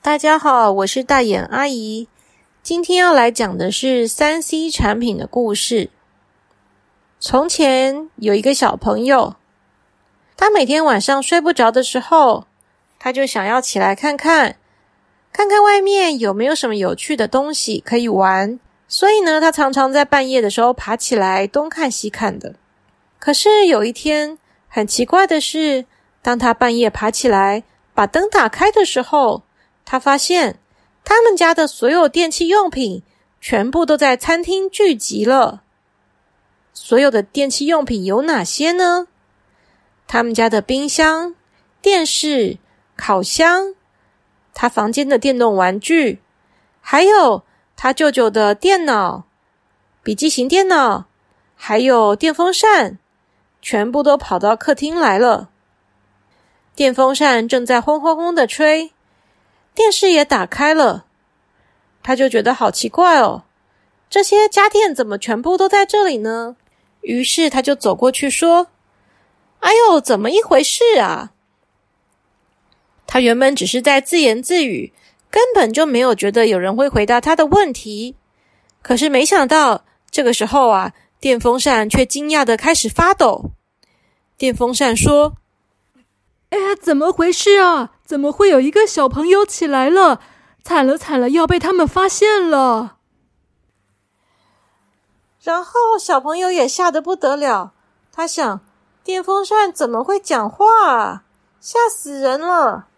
大家好，我是大眼阿姨。今天要来讲的是三 C 产品的故事。从前有一个小朋友，他每天晚上睡不着的时候，他就想要起来看看，看看外面有没有什么有趣的东西可以玩。所以呢，他常常在半夜的时候爬起来东看西看的。可是有一天，很奇怪的是，当他半夜爬起来把灯打开的时候，他发现，他们家的所有电器用品全部都在餐厅聚集了。所有的电器用品有哪些呢？他们家的冰箱、电视、烤箱，他房间的电动玩具，还有他舅舅的电脑、笔记型电脑，还有电风扇，全部都跑到客厅来了。电风扇正在轰轰轰的吹。电视也打开了，他就觉得好奇怪哦，这些家电怎么全部都在这里呢？于是他就走过去说：“哎呦，怎么一回事啊？”他原本只是在自言自语，根本就没有觉得有人会回答他的问题。可是没想到，这个时候啊，电风扇却惊讶的开始发抖。电风扇说：“哎呀，怎么回事啊？”怎么会有一个小朋友起来了？惨了惨了，要被他们发现了！然后小朋友也吓得不得了，他想：电风扇怎么会讲话？啊？吓死人了！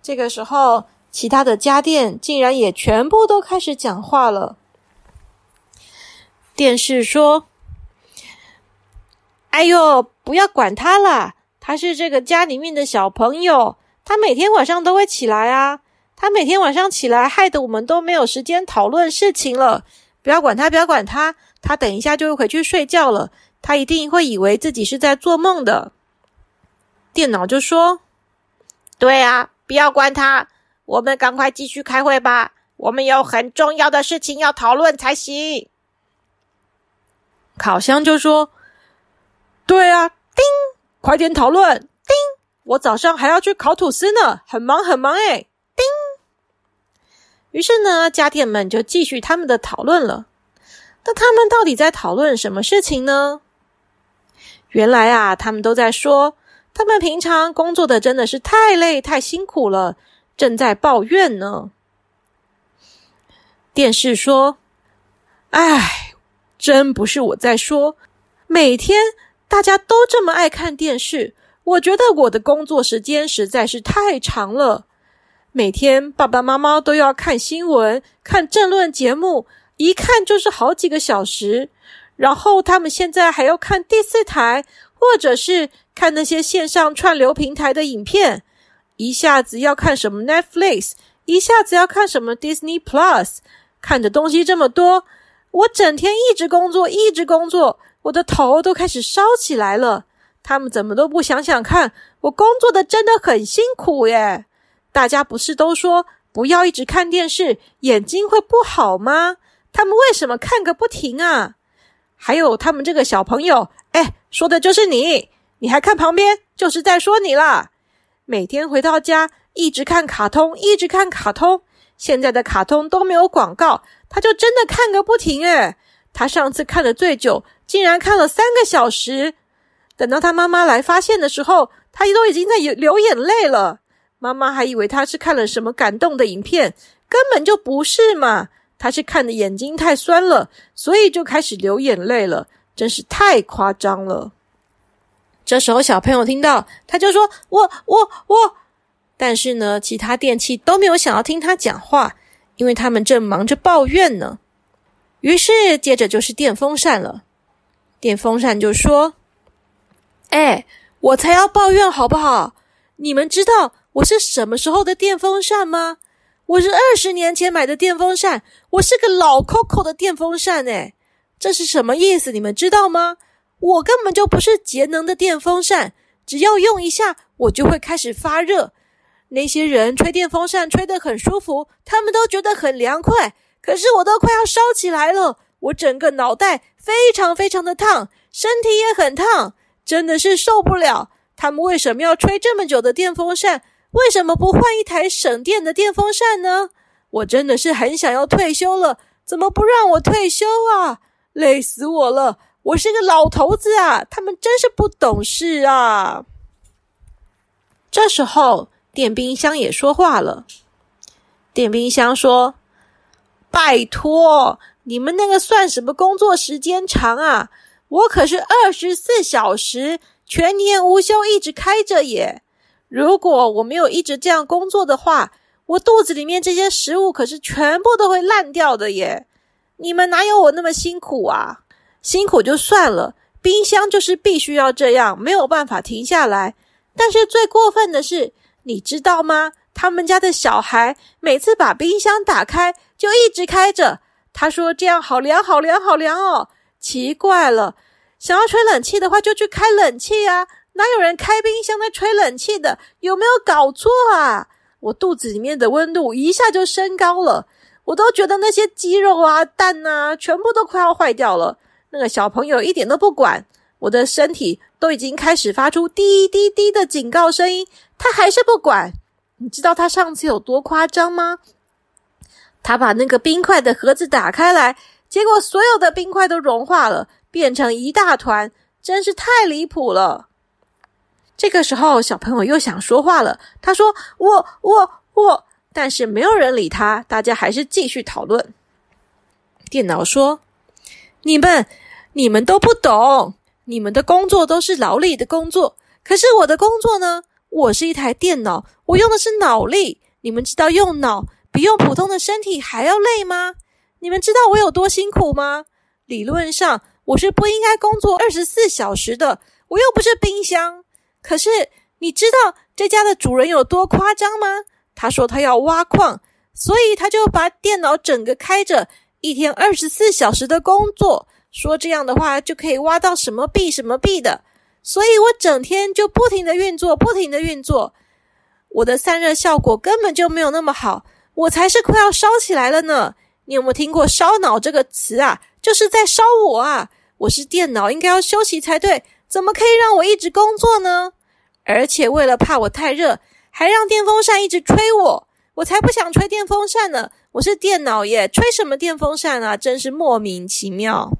这个时候，其他的家电竟然也全部都开始讲话了。电视说：“哎呦，不要管他了。”他是这个家里面的小朋友，他每天晚上都会起来啊。他每天晚上起来，害得我们都没有时间讨论事情了。不要管他，不要管他，他等一下就会回去睡觉了。他一定会以为自己是在做梦的。电脑就说：“对啊，不要管他，我们赶快继续开会吧。我们有很重要的事情要讨论才行。”烤箱就说：“对啊，叮。”快点讨论！叮，我早上还要去烤吐司呢，很忙很忙哎。叮，于是呢，家电们就继续他们的讨论了。那他们到底在讨论什么事情呢？原来啊，他们都在说，他们平常工作的真的是太累太辛苦了，正在抱怨呢。电视说：“哎，真不是我在说，每天。”大家都这么爱看电视，我觉得我的工作时间实在是太长了。每天爸爸妈妈都要看新闻、看政论节目，一看就是好几个小时。然后他们现在还要看第四台，或者是看那些线上串流平台的影片，一下子要看什么 Netflix，一下子要看什么 Disney Plus，看的东西这么多，我整天一直工作，一直工作。我的头都开始烧起来了，他们怎么都不想想看，我工作的真的很辛苦耶！大家不是都说不要一直看电视，眼睛会不好吗？他们为什么看个不停啊？还有他们这个小朋友，哎，说的就是你，你还看旁边，就是在说你啦！每天回到家一直看卡通，一直看卡通，现在的卡通都没有广告，他就真的看个不停诶他上次看的最久。竟然看了三个小时，等到他妈妈来发现的时候，他都已经在流眼泪了。妈妈还以为他是看了什么感动的影片，根本就不是嘛！他是看的眼睛太酸了，所以就开始流眼泪了，真是太夸张了。这时候小朋友听到，他就说：“我我我。”但是呢，其他电器都没有想要听他讲话，因为他们正忙着抱怨呢。于是接着就是电风扇了。电风扇就说：“哎，我才要抱怨好不好？你们知道我是什么时候的电风扇吗？我是二十年前买的电风扇，我是个老 Coco 的电风扇。哎，这是什么意思？你们知道吗？我根本就不是节能的电风扇，只要用一下，我就会开始发热。那些人吹电风扇吹得很舒服，他们都觉得很凉快。可是我都快要烧起来了，我整个脑袋非常非常的烫，身体也很烫，真的是受不了。他们为什么要吹这么久的电风扇？为什么不换一台省电的电风扇呢？我真的是很想要退休了，怎么不让我退休啊？累死我了！我是个老头子啊，他们真是不懂事啊。这时候，电冰箱也说话了。电冰箱说：“拜托，你们那个算什么工作时间长啊？我可是二十四小时。”全年无休，一直开着耶！如果我没有一直这样工作的话，我肚子里面这些食物可是全部都会烂掉的耶！你们哪有我那么辛苦啊？辛苦就算了，冰箱就是必须要这样，没有办法停下来。但是最过分的是，你知道吗？他们家的小孩每次把冰箱打开就一直开着，他说这样好凉，好凉，好凉哦！奇怪了。想要吹冷气的话，就去开冷气啊！哪有人开冰箱在吹冷气的？有没有搞错啊？我肚子里面的温度一下就升高了，我都觉得那些鸡肉啊、蛋啊，全部都快要坏掉了。那个小朋友一点都不管，我的身体都已经开始发出滴滴滴的警告声音，他还是不管。你知道他上次有多夸张吗？他把那个冰块的盒子打开来，结果所有的冰块都融化了。变成一大团，真是太离谱了。这个时候，小朋友又想说话了。他说：“我、我、我。”但是没有人理他，大家还是继续讨论。电脑说：“你们、你们都不懂，你们的工作都是劳力的工作。可是我的工作呢？我是一台电脑，我用的是脑力。你们知道用脑比用普通的身体还要累吗？你们知道我有多辛苦吗？理论上。”我是不应该工作二十四小时的，我又不是冰箱。可是你知道这家的主人有多夸张吗？他说他要挖矿，所以他就把电脑整个开着，一天二十四小时的工作，说这样的话就可以挖到什么币什么币的。所以我整天就不停的运作，不停的运作，我的散热效果根本就没有那么好，我才是快要烧起来了呢。你有没有听过“烧脑”这个词啊？就是在烧我啊！我是电脑，应该要休息才对，怎么可以让我一直工作呢？而且为了怕我太热，还让电风扇一直吹我，我才不想吹电风扇呢！我是电脑耶，吹什么电风扇啊？真是莫名其妙！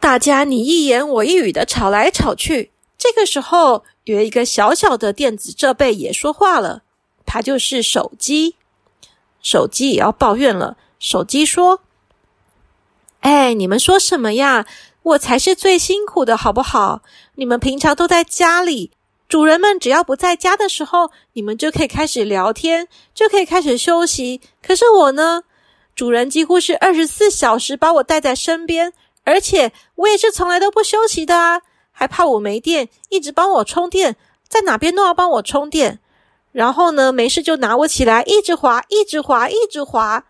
大家你一言我一语的吵来吵去，这个时候有一个小小的电子设备也说话了，它就是手机。手机也要抱怨了。手机说：“你们说什么呀？我才是最辛苦的，好不好？你们平常都在家里，主人们只要不在家的时候，你们就可以开始聊天，就可以开始休息。可是我呢，主人几乎是二十四小时把我带在身边，而且我也是从来都不休息的啊，还怕我没电，一直帮我充电，在哪边都要帮我充电。然后呢，没事就拿我起来，一直滑，一直滑，一直滑。”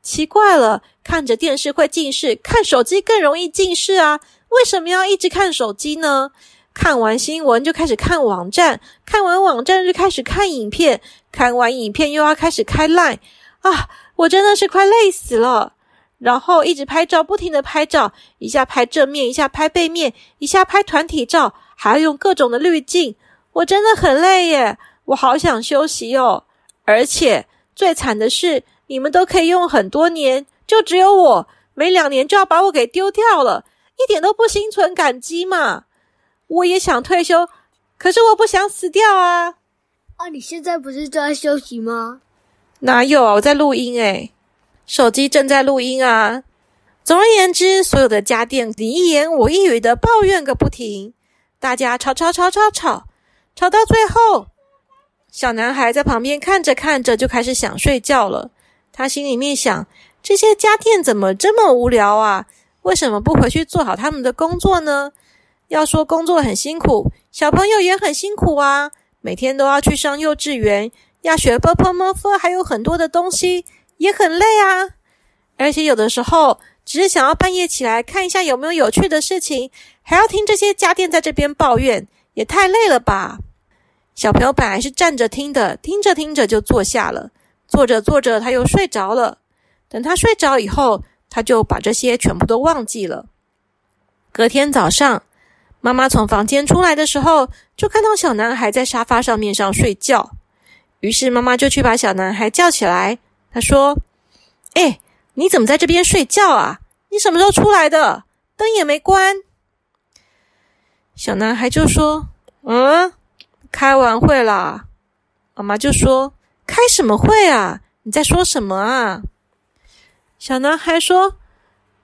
奇怪了，看着电视会近视，看手机更容易近视啊？为什么要一直看手机呢？看完新闻就开始看网站，看完网站就开始看影片，看完影片又要开始开 Line 啊！我真的是快累死了。然后一直拍照，不停的拍照，一下拍正面，一下拍背面，一下拍团体照，还要用各种的滤镜，我真的很累耶！我好想休息哦。而且最惨的是。你们都可以用很多年，就只有我没两年就要把我给丢掉了，一点都不心存感激嘛！我也想退休，可是我不想死掉啊！啊，你现在不是正在休息吗？哪有啊，我在录音诶，手机正在录音啊。总而言之，所有的家电你一言我一语的抱怨个不停，大家吵吵吵吵吵，吵到最后，小男孩在旁边看着看着就开始想睡觉了。他心里面想：这些家电怎么这么无聊啊？为什么不回去做好他们的工作呢？要说工作很辛苦，小朋友也很辛苦啊，每天都要去上幼稚园，要学 b p m f，还有很多的东西，也很累啊。而且有的时候，只是想要半夜起来看一下有没有有趣的事情，还要听这些家电在这边抱怨，也太累了吧？小朋友本来是站着听的，听着听着就坐下了，坐着坐着他又睡着了。等他睡着以后，他就把这些全部都忘记了。隔天早上，妈妈从房间出来的时候，就看到小男孩在沙发上面上睡觉。于是妈妈就去把小男孩叫起来，他说：“哎，你怎么在这边睡觉啊？你什么时候出来的？灯也没关。”小男孩就说：“嗯，开完会啦。”妈妈就说：“开什么会啊？你在说什么啊？”小男孩说：“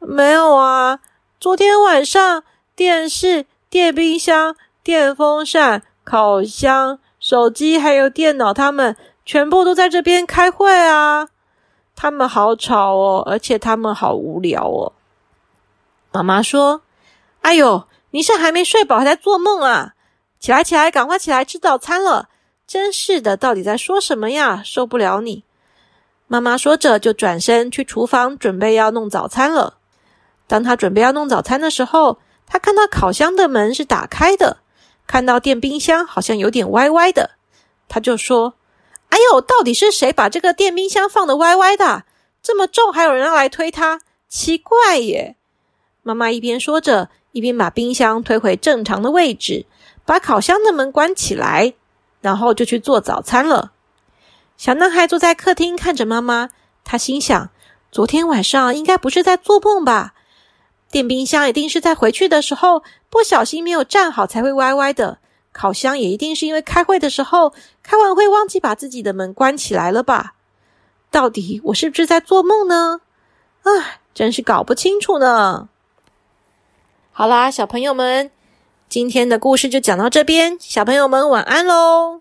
没有啊，昨天晚上电视、电冰箱、电风扇、烤箱、手机还有电脑，他们全部都在这边开会啊。他们好吵哦，而且他们好无聊哦。”妈妈说：“哎呦，你是还没睡饱，还在做梦啊？起来，起来，赶快起来吃早餐了！真是的，到底在说什么呀？受不了你！”妈妈说着，就转身去厨房准备要弄早餐了。当他准备要弄早餐的时候，他看到烤箱的门是打开的，看到电冰箱好像有点歪歪的，他就说：“哎呦，到底是谁把这个电冰箱放的歪歪的？这么重，还有人要来推它？奇怪耶！”妈妈一边说着，一边把冰箱推回正常的位置，把烤箱的门关起来，然后就去做早餐了。小男孩坐在客厅看着妈妈，他心想：昨天晚上应该不是在做梦吧？电冰箱一定是在回去的时候不小心没有站好才会歪歪的。烤箱也一定是因为开会的时候开完会忘记把自己的门关起来了吧？到底我是不是在做梦呢？唉，真是搞不清楚呢。好啦，小朋友们，今天的故事就讲到这边，小朋友们晚安喽。